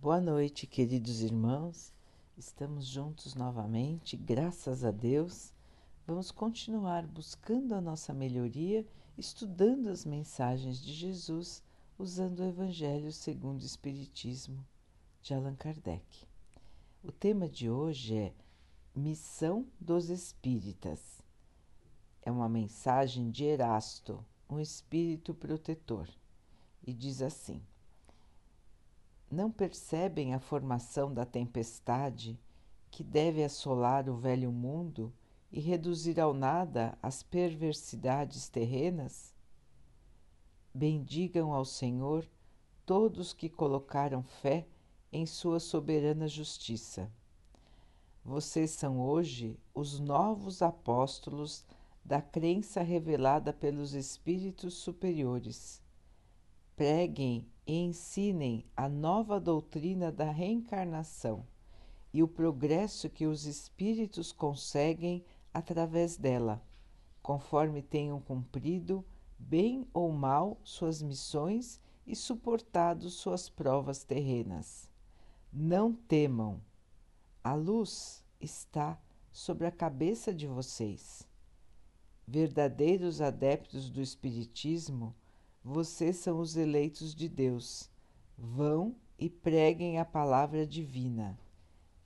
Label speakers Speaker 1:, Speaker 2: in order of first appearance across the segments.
Speaker 1: Boa noite, queridos irmãos. Estamos juntos novamente, graças a Deus. Vamos continuar buscando a nossa melhoria, estudando as mensagens de Jesus, usando o Evangelho segundo o Espiritismo de Allan Kardec. O tema de hoje é Missão dos Espíritas. É uma mensagem de Erasto, um espírito protetor, e diz assim: não percebem a formação da tempestade que deve assolar o velho mundo e reduzir ao nada as perversidades terrenas? Bendigam ao Senhor todos que colocaram fé em Sua soberana justiça. Vocês são hoje os novos apóstolos da crença revelada pelos Espíritos superiores. Preguem e ensinem a nova doutrina da reencarnação e o progresso que os espíritos conseguem através dela, conforme tenham cumprido, bem ou mal, suas missões e suportado suas provas terrenas. Não temam, a luz está sobre a cabeça de vocês. Verdadeiros adeptos do Espiritismo, vocês são os eleitos de Deus. Vão e preguem a palavra divina.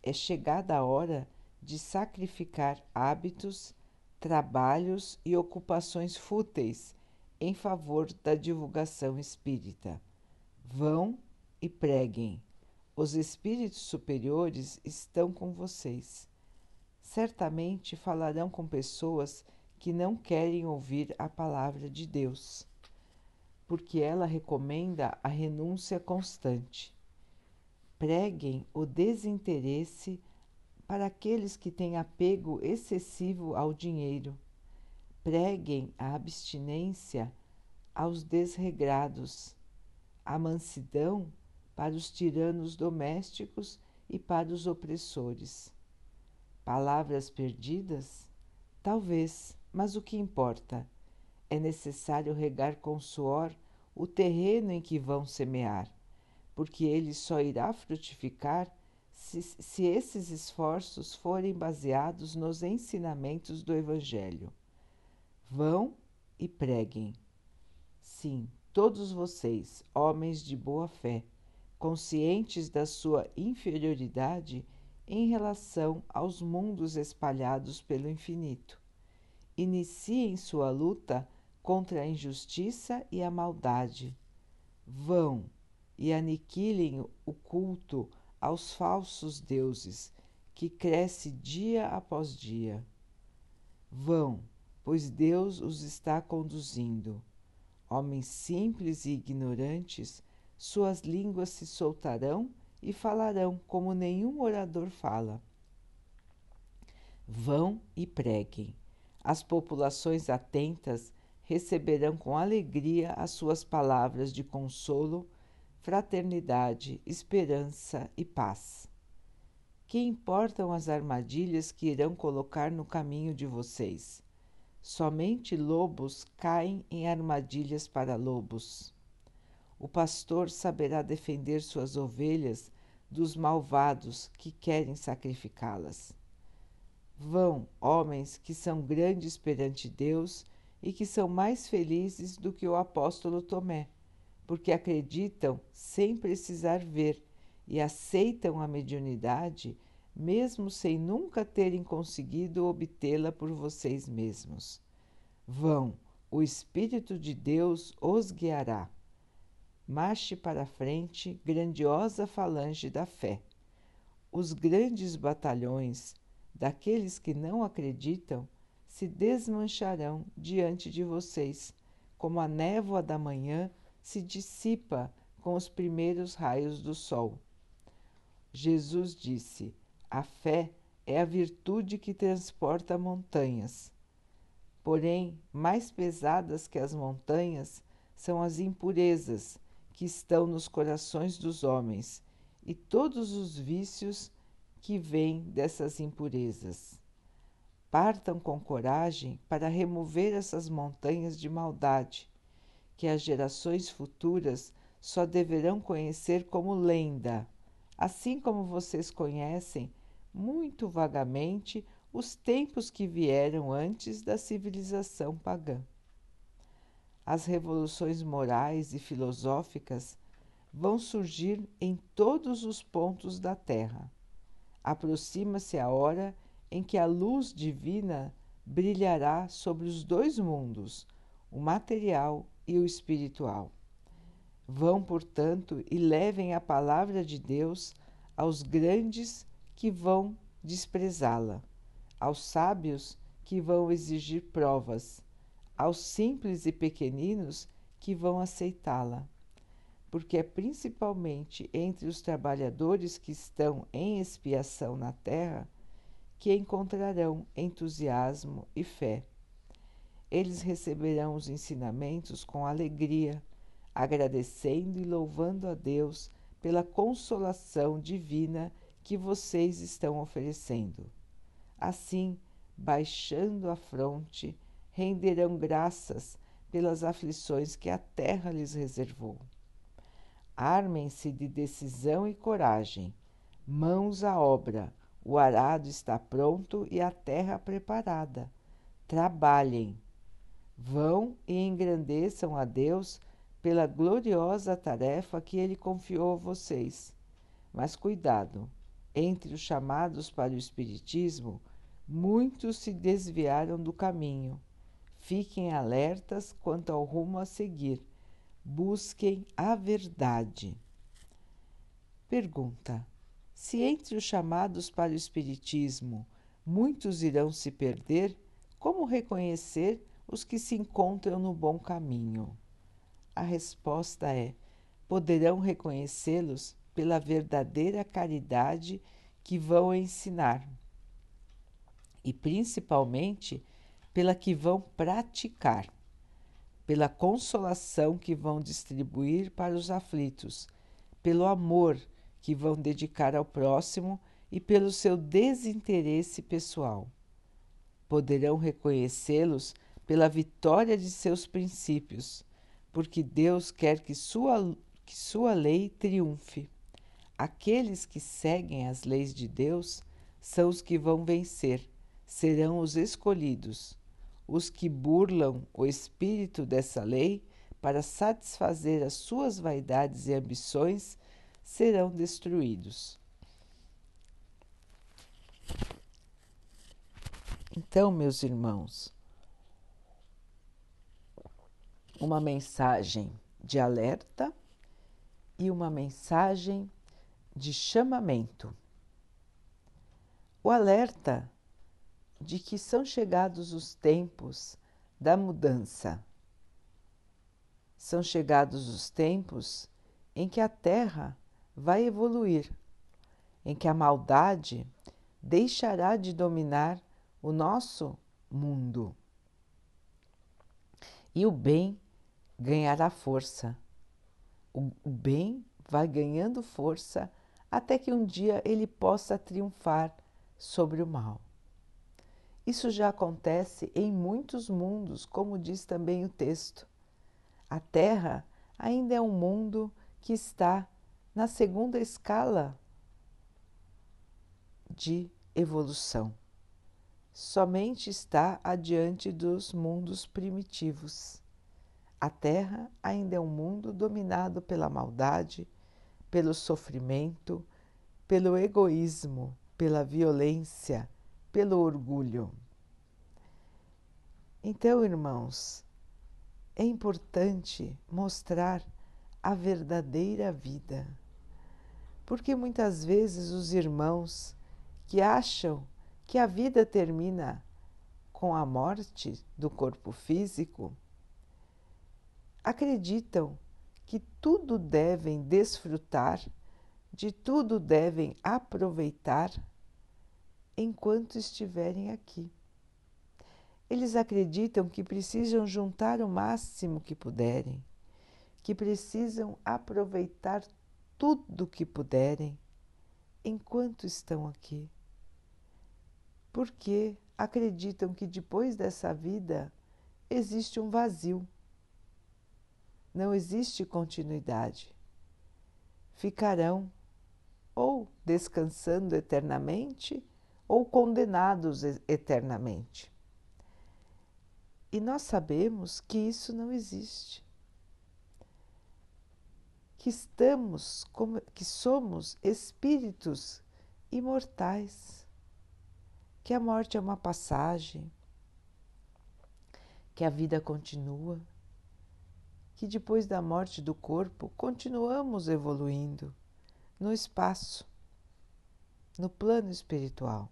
Speaker 1: É chegada a hora de sacrificar hábitos, trabalhos e ocupações fúteis em favor da divulgação espírita. Vão e preguem. Os espíritos superiores estão com vocês. Certamente falarão com pessoas que não querem ouvir a palavra de Deus porque ela recomenda a renúncia constante. Preguem o desinteresse para aqueles que têm apego excessivo ao dinheiro. Preguem a abstinência aos desregrados, a mansidão para os tiranos domésticos e para os opressores. Palavras perdidas? Talvez, mas o que importa? É necessário regar com suor o terreno em que vão semear, porque ele só irá frutificar se, se esses esforços forem baseados nos ensinamentos do Evangelho. Vão e preguem. Sim, todos vocês, homens de boa fé, conscientes da sua inferioridade em relação aos mundos espalhados pelo infinito. Iniciem sua luta contra a injustiça e a maldade. Vão e aniquilem o culto aos falsos deuses, que cresce dia após dia. Vão, pois Deus os está conduzindo. Homens simples e ignorantes, suas línguas se soltarão e falarão como nenhum orador fala. Vão e preguem. As populações atentas receberão com alegria as suas palavras de consolo, fraternidade, esperança e paz. Que importam as armadilhas que irão colocar no caminho de vocês? Somente lobos caem em armadilhas para lobos. O pastor saberá defender suas ovelhas dos malvados que querem sacrificá-las. Vão, homens que são grandes perante Deus e que são mais felizes do que o apóstolo Tomé, porque acreditam sem precisar ver e aceitam a mediunidade, mesmo sem nunca terem conseguido obtê-la por vocês mesmos. Vão, o Espírito de Deus os guiará. Marche para a frente, grandiosa falange da fé. Os grandes batalhões daqueles que não acreditam se desmancharão diante de vocês, como a névoa da manhã se dissipa com os primeiros raios do sol. Jesus disse: A fé é a virtude que transporta montanhas. Porém, mais pesadas que as montanhas são as impurezas que estão nos corações dos homens e todos os vícios que vêm dessas impurezas. Partam com coragem para remover essas montanhas de maldade, que as gerações futuras só deverão conhecer como lenda, assim como vocês conhecem muito vagamente os tempos que vieram antes da civilização pagã. As revoluções morais e filosóficas vão surgir em todos os pontos da Terra. Aproxima-se a hora em que a luz divina brilhará sobre os dois mundos, o material e o espiritual. Vão, portanto, e levem a palavra de Deus aos grandes que vão desprezá-la, aos sábios que vão exigir provas, aos simples e pequeninos que vão aceitá-la. Porque é principalmente entre os trabalhadores que estão em expiação na terra que encontrarão entusiasmo e fé. Eles receberão os ensinamentos com alegria, agradecendo e louvando a Deus pela consolação divina que vocês estão oferecendo. Assim, baixando a fronte, renderão graças pelas aflições que a terra lhes reservou. Armem-se de decisão e coragem, mãos à obra o arado está pronto e a terra preparada. Trabalhem. Vão e engrandeçam a Deus pela gloriosa tarefa que Ele confiou a vocês. Mas cuidado, entre os chamados para o Espiritismo, muitos se desviaram do caminho. Fiquem alertas quanto ao rumo a seguir. Busquem a verdade. Pergunta: se entre os chamados para o Espiritismo muitos irão se perder, como reconhecer os que se encontram no bom caminho? A resposta é: poderão reconhecê-los pela verdadeira caridade que vão ensinar e principalmente pela que vão praticar, pela consolação que vão distribuir para os aflitos, pelo amor que vão dedicar ao próximo e pelo seu desinteresse pessoal. Poderão reconhecê-los pela vitória de seus princípios, porque Deus quer que sua, que sua lei triunfe. Aqueles que seguem as leis de Deus são os que vão vencer, serão os escolhidos. Os que burlam o espírito dessa lei para satisfazer as suas vaidades e ambições serão destruídos. Então, meus irmãos, uma mensagem de alerta e uma mensagem de chamamento. O alerta de que são chegados os tempos da mudança. São chegados os tempos em que a Terra vai evoluir, em que a maldade deixará de dominar o nosso mundo e o bem ganhará força. O, bem vai ganhando força até que um dia ele possa triunfar sobre o mal. Isso já acontece em muitos mundos, como diz também o texto. A Terra ainda é um mundo que está na segunda escala de evolução. Somente está adiante dos mundos primitivos. A Terra ainda é um mundo dominado pela maldade, pelo sofrimento, pelo egoísmo, pela violência, pelo orgulho. Então, irmãos, é importante mostrar a verdadeira vida porque muitas vezes os irmãos que acham que a vida termina com a morte do corpo físico acreditam que tudo devem desfrutar, de tudo devem aproveitar enquanto estiverem aqui. Eles acreditam que precisam juntar o máximo que puderem, que precisam aproveitar tudo o que puderem enquanto estão aqui. Porque acreditam que depois dessa vida existe um vazio. Não existe continuidade. Ficarão ou descansando eternamente ou condenados eternamente. E nós sabemos que isso não existe. Que estamos, que somos espíritos imortais, que a morte é uma passagem, que a vida continua, que depois da morte do corpo continuamos evoluindo no espaço, no plano espiritual.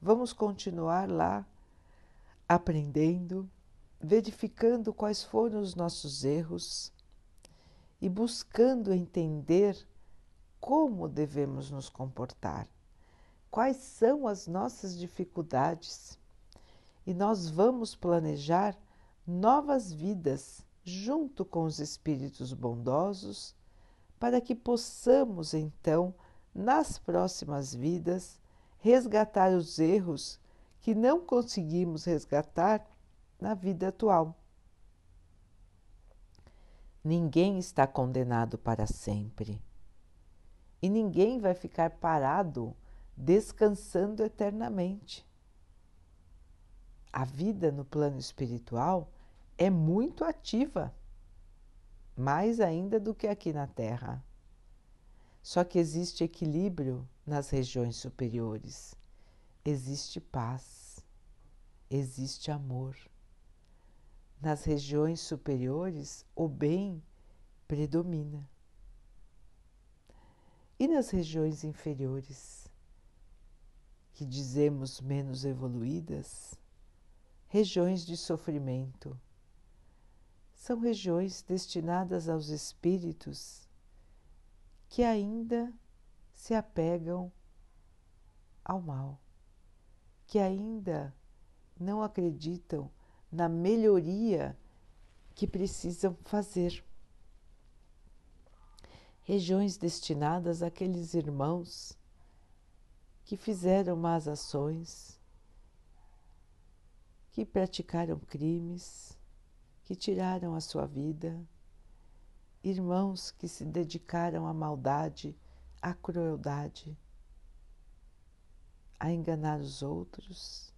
Speaker 1: Vamos continuar lá aprendendo, verificando quais foram os nossos erros e buscando entender como devemos nos comportar, quais são as nossas dificuldades. E nós vamos planejar novas vidas junto com os espíritos bondosos, para que possamos então, nas próximas vidas, resgatar os erros que não conseguimos resgatar na vida atual. Ninguém está condenado para sempre. E ninguém vai ficar parado descansando eternamente. A vida no plano espiritual é muito ativa, mais ainda do que aqui na Terra. Só que existe equilíbrio nas regiões superiores, existe paz, existe amor. Nas regiões superiores, o bem predomina. E nas regiões inferiores, que dizemos menos evoluídas, regiões de sofrimento, são regiões destinadas aos espíritos que ainda se apegam ao mal, que ainda não acreditam na melhoria que precisam fazer. Regiões destinadas àqueles irmãos que fizeram más ações, que praticaram crimes, que tiraram a sua vida, irmãos que se dedicaram à maldade, à crueldade, a enganar os outros,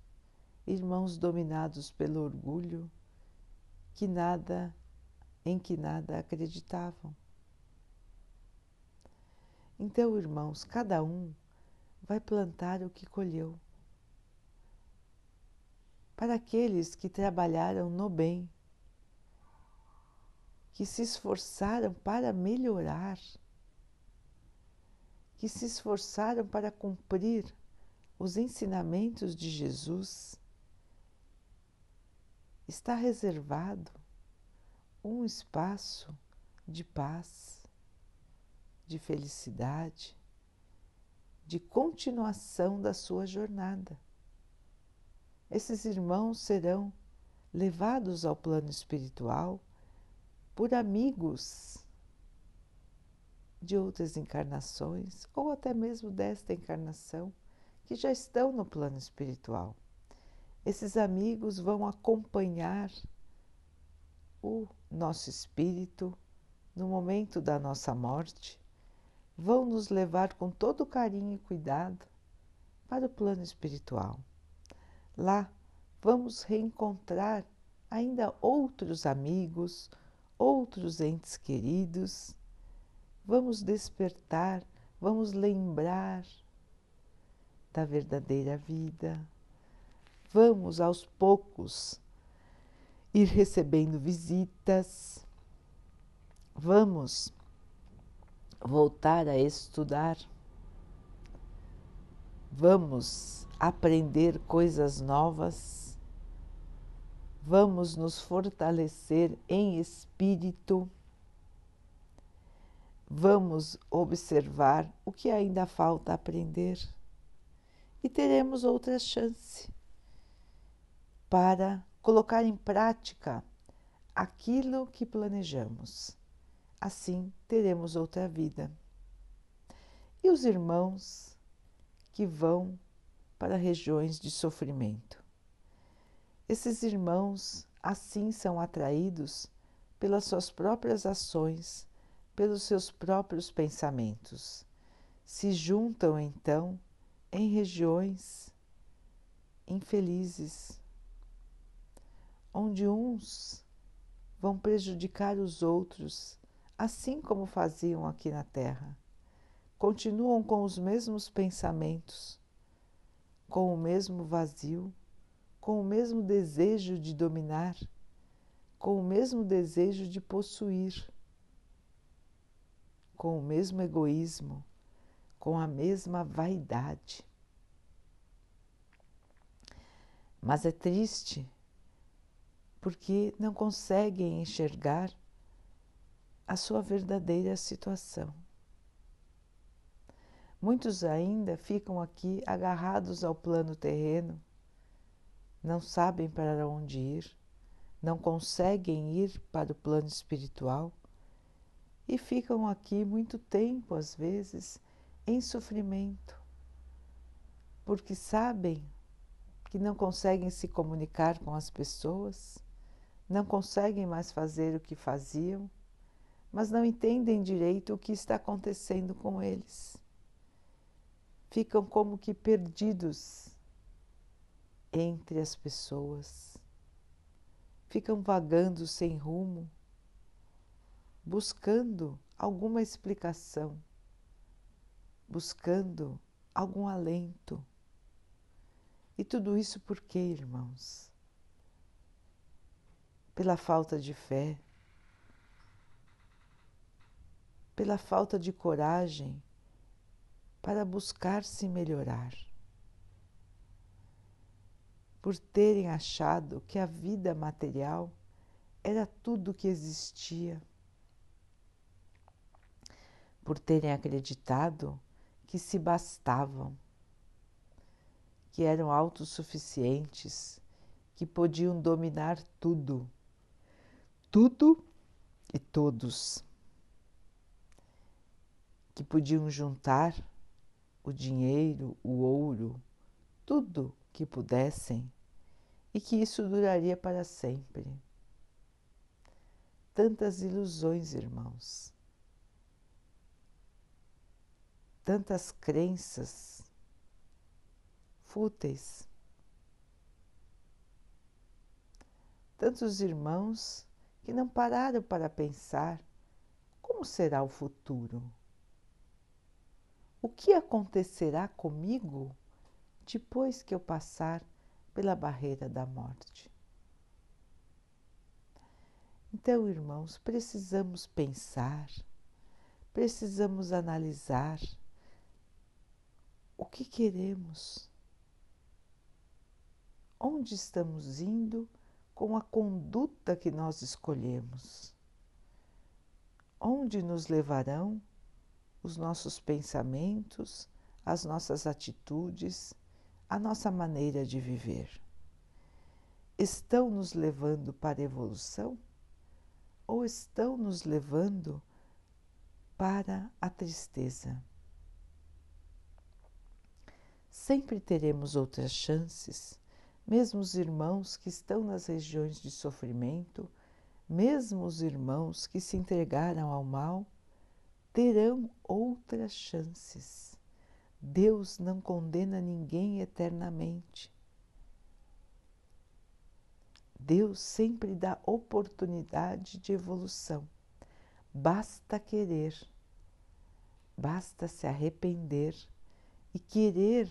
Speaker 1: irmãos dominados pelo orgulho, que nada, em que nada acreditavam. Então, irmãos, cada um vai plantar o que colheu. Para aqueles que trabalharam no bem, que se esforçaram para melhorar, que se esforçaram para cumprir os ensinamentos de Jesus, está reservado um espaço de paz, de felicidade, de continuação da sua jornada. Esses irmãos serão levados ao plano espiritual por amigos de outras encarnações ou até mesmo desta encarnação que já estão no plano espiritual. Esses amigos vão acompanhar o nosso espírito no momento da nossa morte, vão nos levar com todo carinho e cuidado para o plano espiritual. Lá vamos reencontrar ainda outros amigos, outros entes queridos, vamos despertar, vamos lembrar da verdadeira vida. Vamos aos poucos ir recebendo visitas, vamos voltar a estudar, vamos aprender coisas novas. Vamos nos fortalecer em espírito, vamos observar o que ainda falta aprender. E teremos outra chance para colocar em prática aquilo que planejamos. Assim teremos outra vida. E os irmãos que vão para regiões de sofrimento esses irmãos assim são atraídos pelas suas próprias ações, pelos seus próprios pensamentos. se juntam então em regiões infelizes, onde uns vão prejudicar os outros, assim como faziam aqui na Terra. Continuam com os mesmos pensamentos, com o mesmo vazio, com o mesmo desejo de dominar, com o mesmo desejo de possuir, com o mesmo egoísmo, com a mesma vaidade. Mas é triste porque não conseguem enxergar a sua verdadeira situação. Muitos ainda ficam aqui agarrados ao plano terreno, não sabem para onde ir, não conseguem ir para o plano espiritual e ficam aqui muito tempo, às vezes, em sofrimento, porque sabem que não conseguem se comunicar com as pessoas, não conseguem mais fazer o que faziam, mas não entendem direito o que está acontecendo com eles. Ficam como que perdidos entre as pessoas, ficam vagando sem rumo, buscando alguma explicação, buscando algum alento e tudo isso por quê, irmãos? Pela falta de fé, pela falta de coragem para buscar se melhorar, por terem achado que a vida material era tudo que existia, por terem acreditado que se bastavam que eram autossuficientes, que podiam dominar tudo, tudo e todos, que podiam juntar o dinheiro, o ouro, tudo que pudessem e que isso duraria para sempre. Tantas ilusões, irmãos, tantas crenças fúteis. Tantos irmãos que não pararam para pensar como será o futuro. O que acontecerá comigo depois que eu passar pela barreira da morte? Então, irmãos, precisamos pensar, precisamos analisar o que queremos onde estamos indo com a conduta que nós escolhemos. Onde nos levarão os nossos pensamentos, as nossas atitudes, a nossa maneira de viver? Estão nos levando para a evolução ou estão nos levando para a tristeza? Sempre teremos outras chances mesmo os irmãos que estão nas regiões de sofrimento, mesmo os irmãos que se entregaram ao mal, terão outras chances. Deus não condena ninguém eternamente. Deus sempre dá oportunidade de evolução. Basta querer, basta se arrepender e querer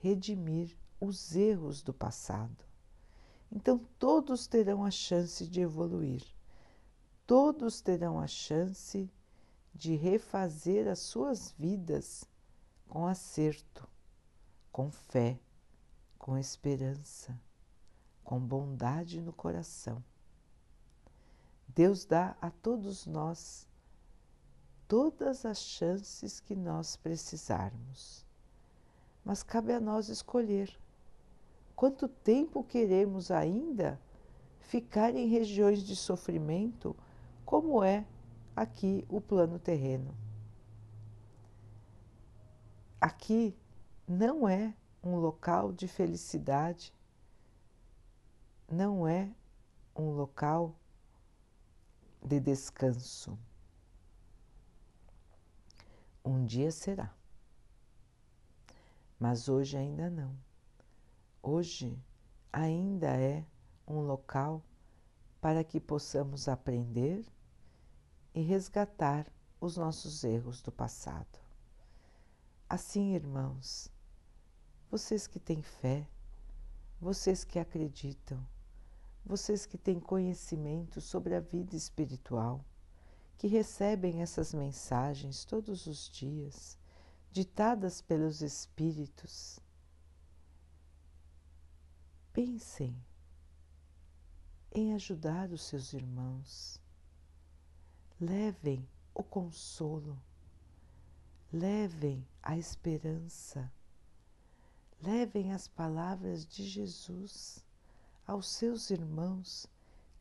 Speaker 1: redimir os erros do passado. Então, todos terão a chance de evoluir, todos terão a chance de refazer as suas vidas com acerto, com fé, com esperança, com bondade no coração. Deus dá a todos nós todas as chances que nós precisarmos, mas cabe a nós escolher Quanto tempo queremos ainda ficar em regiões de sofrimento, como é aqui o plano terreno? Aqui não é um local de felicidade, não é um local de descanso. Um dia será. Mas hoje ainda não. Hoje ainda é um local para que possamos aprender e resgatar os nossos erros do passado. Assim, irmãos, vocês que têm fé, vocês que acreditam, vocês que têm conhecimento sobre a vida espiritual, que recebem essas mensagens todos os dias, ditadas pelos Espíritos, pensem em ajudar os seus irmãos. Levem o consolo, levem a esperança, levem as palavras de Jesus aos seus irmãos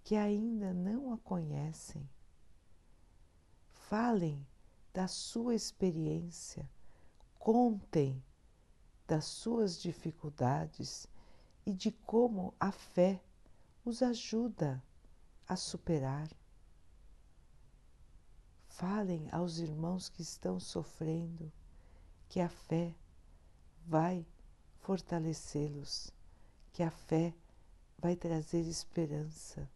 Speaker 1: que ainda não a conhecem. Falem da sua experiência, contem das suas dificuldades e de como a fé os ajuda a superar. Falem aos irmãos que estão sofrendo que a fé vai fortalecê-los, que a fé vai trazer esperança.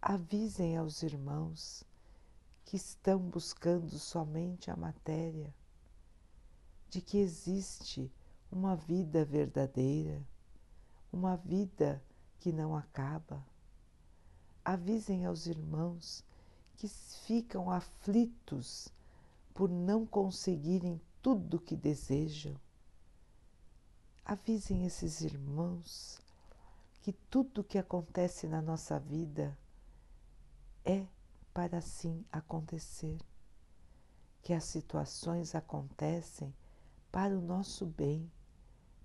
Speaker 1: Avisem aos irmãos que estão buscando somente a matéria, de que existe uma vida verdadeira, uma vida que não acaba. Avisem aos irmãos que ficam aflitos por não conseguirem tudo o que desejam. Avisem esses irmãos que tudo o que acontece na nossa vida é para assim acontecer, que as situações acontecem para o nosso bem,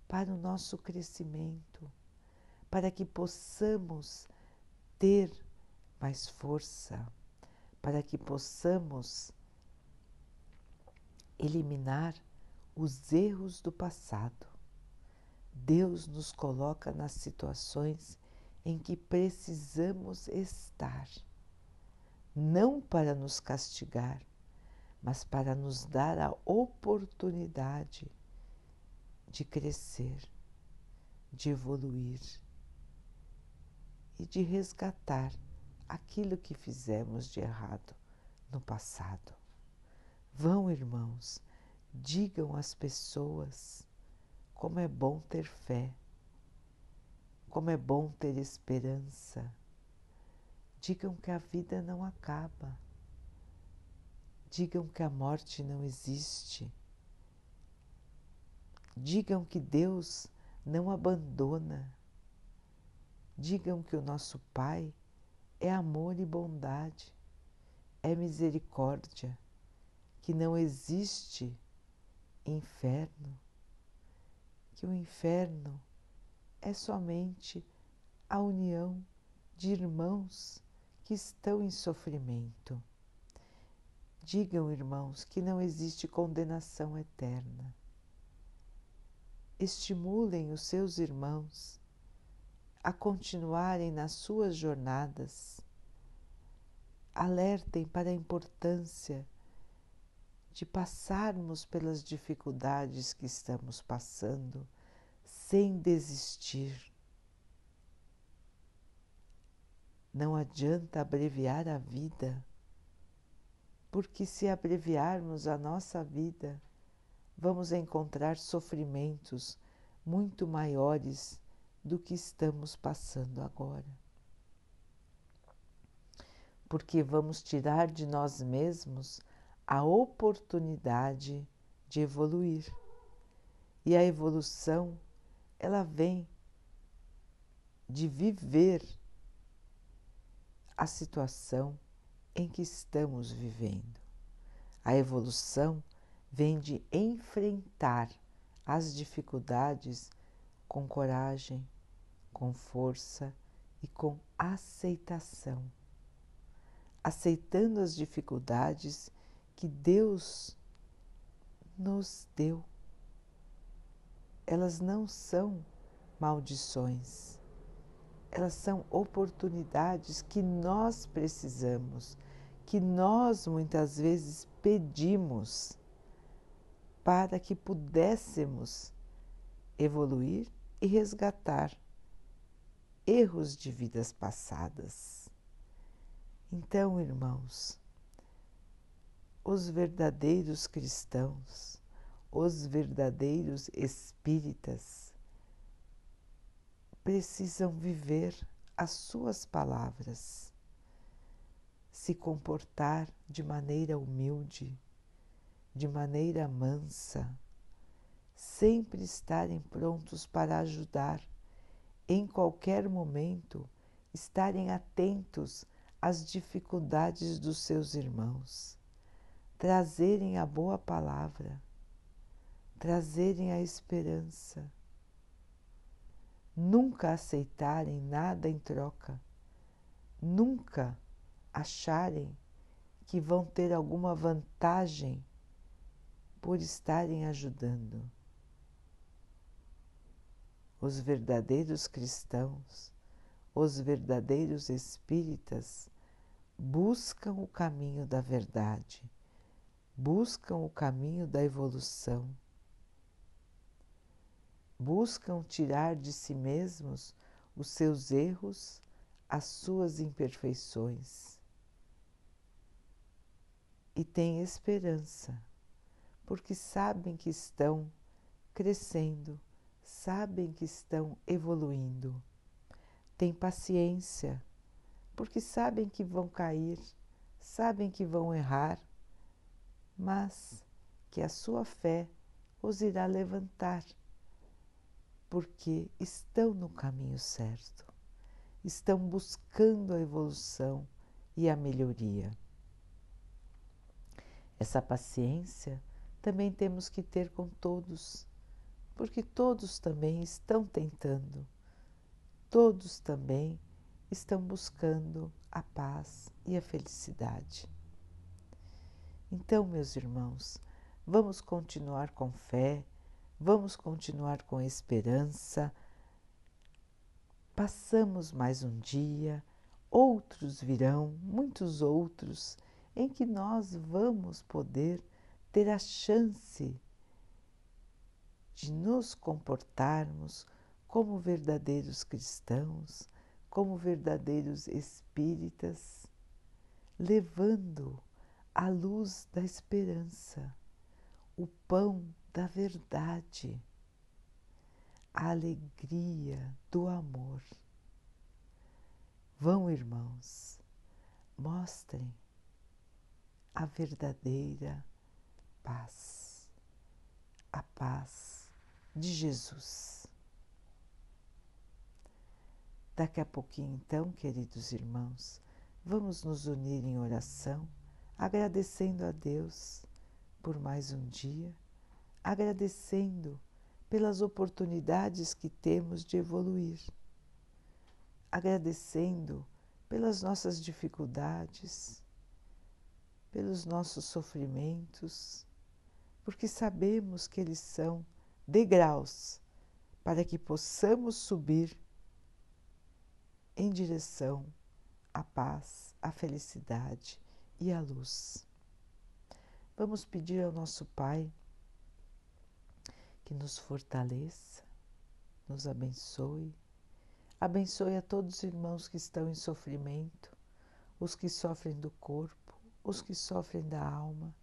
Speaker 1: para o nosso crescimento para que possamos ter mais força, para que possamos eliminar os erros do passado. Deus nos coloca nas situações em que precisamos estar, não para nos castigar, mas para nos dar a oportunidade de crescer, de evoluir e de resgatar aquilo que fizemos de errado no passado. Vão, irmãos, digam às pessoas como é bom ter fé, como é bom ter esperança. Digam que a vida não acaba. Digam que a morte não existe. Digam que Deus não abandona Digam que o nosso Pai é amor e bondade, é misericórdia, que não existe inferno, que o inferno é somente a união de irmãos que estão em sofrimento. Digam, irmãos, que não existe condenação eterna. Estimulem os seus irmãos a continuarem nas suas jornadas. Alertem para a importância de passarmos pelas dificuldades que estamos passando sem desistir. Não adianta abreviar a vida, porque se abreviarmos a nossa vida, vamos encontrar sofrimentos muito maiores do que estamos passando agora. Porque vamos tirar de nós mesmos a oportunidade de evoluir. E a evolução, ela vem de viver a situação em que estamos vivendo. A evolução vem de enfrentar as dificuldades com coragem, com força e com aceitação, aceitando as dificuldades que Deus nos deu. Elas não são maldições, elas são oportunidades que nós precisamos, que nós muitas vezes pedimos para que pudéssemos evoluir e resgatar erros de vidas passadas. Então, irmãos, os verdadeiros cristãos, os verdadeiros espíritas, precisam viver as suas palavras, se comportar de maneira humilde, de maneira mansa, sempre estarem prontos para ajudar, em qualquer momento, estarem atentos às dificuldades dos seus irmãos. Trazerem a boa palavra, trazerem a esperança, nunca aceitarem nada em troca, nunca acharem que vão ter alguma vantagem por estarem ajudando. Os verdadeiros cristãos, os verdadeiros espíritas buscam o caminho da verdade buscam o caminho da evolução, buscam tirar de si mesmos os seus erros, as suas imperfeições. E têm esperança, porque sabem que estão crescendo, sabem que estão evoluindo. Têm paciência, porque sabem que vão cair, sabem que vão errar, mas que a sua fé os irá levantar, porque estão no caminho certo, estão buscando a evolução e a melhoria. Essa paciência também temos que ter com todos, porque todos também estão tentando, todos também estão buscando a paz e a felicidade. Então, meus irmãos, vamos continuar com fé, vamos continuar com esperança. Passamos mais um dia, outros virão, muitos outros, em que nós vamos poder ter a chance de nos comportarmos como verdadeiros cristãos, como verdadeiros espíritas, levando a luz da esperança, o pão da verdade, a alegria do amor. Vão, irmãos, mostrem a verdadeira paz, a paz de Jesus. Daqui a pouquinho, então, queridos irmãos, vamos nos unir em oração agradecendo a Deus por mais um dia, agradecendo pelas oportunidades que temos de evoluir, agradecendo pelas nossas dificuldades, pelos nossos sofrimentos, porque sabemos que eles são degraus para que possamos subir em direção à paz, à felicidade e a luz. Vamos pedir ao nosso Pai que nos fortaleça, nos abençoe, abençoe a todos os irmãos que estão em sofrimento, os que sofrem do corpo, os que sofrem da alma,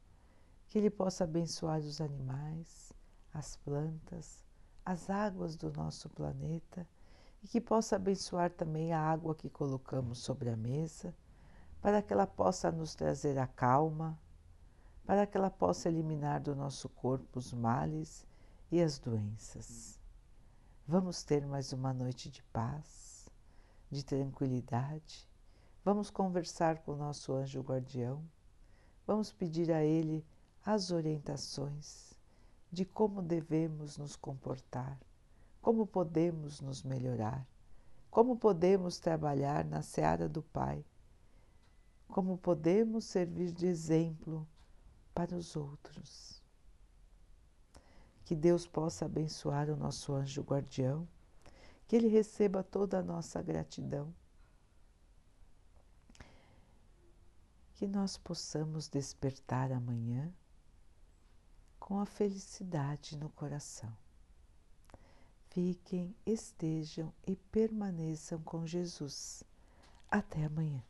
Speaker 1: que Ele possa abençoar os animais, as plantas, as águas do nosso planeta e que possa abençoar também a água que colocamos sobre a mesa para que ela possa nos trazer a calma, para que ela possa eliminar do nosso corpo os males e as doenças. Vamos ter mais uma noite de paz, de tranquilidade. Vamos conversar com o nosso anjo guardião. Vamos pedir a ele as orientações de como devemos nos comportar, como podemos nos melhorar, como podemos trabalhar na seara do Pai como podemos servir de exemplo para os outros. Que Deus possa abençoar o nosso anjo guardião, que ele receba toda a nossa gratidão. Que nós possamos despertar amanhã com a felicidade no coração. Fiquem, estejam e permaneçam com Jesus. Até amanhã.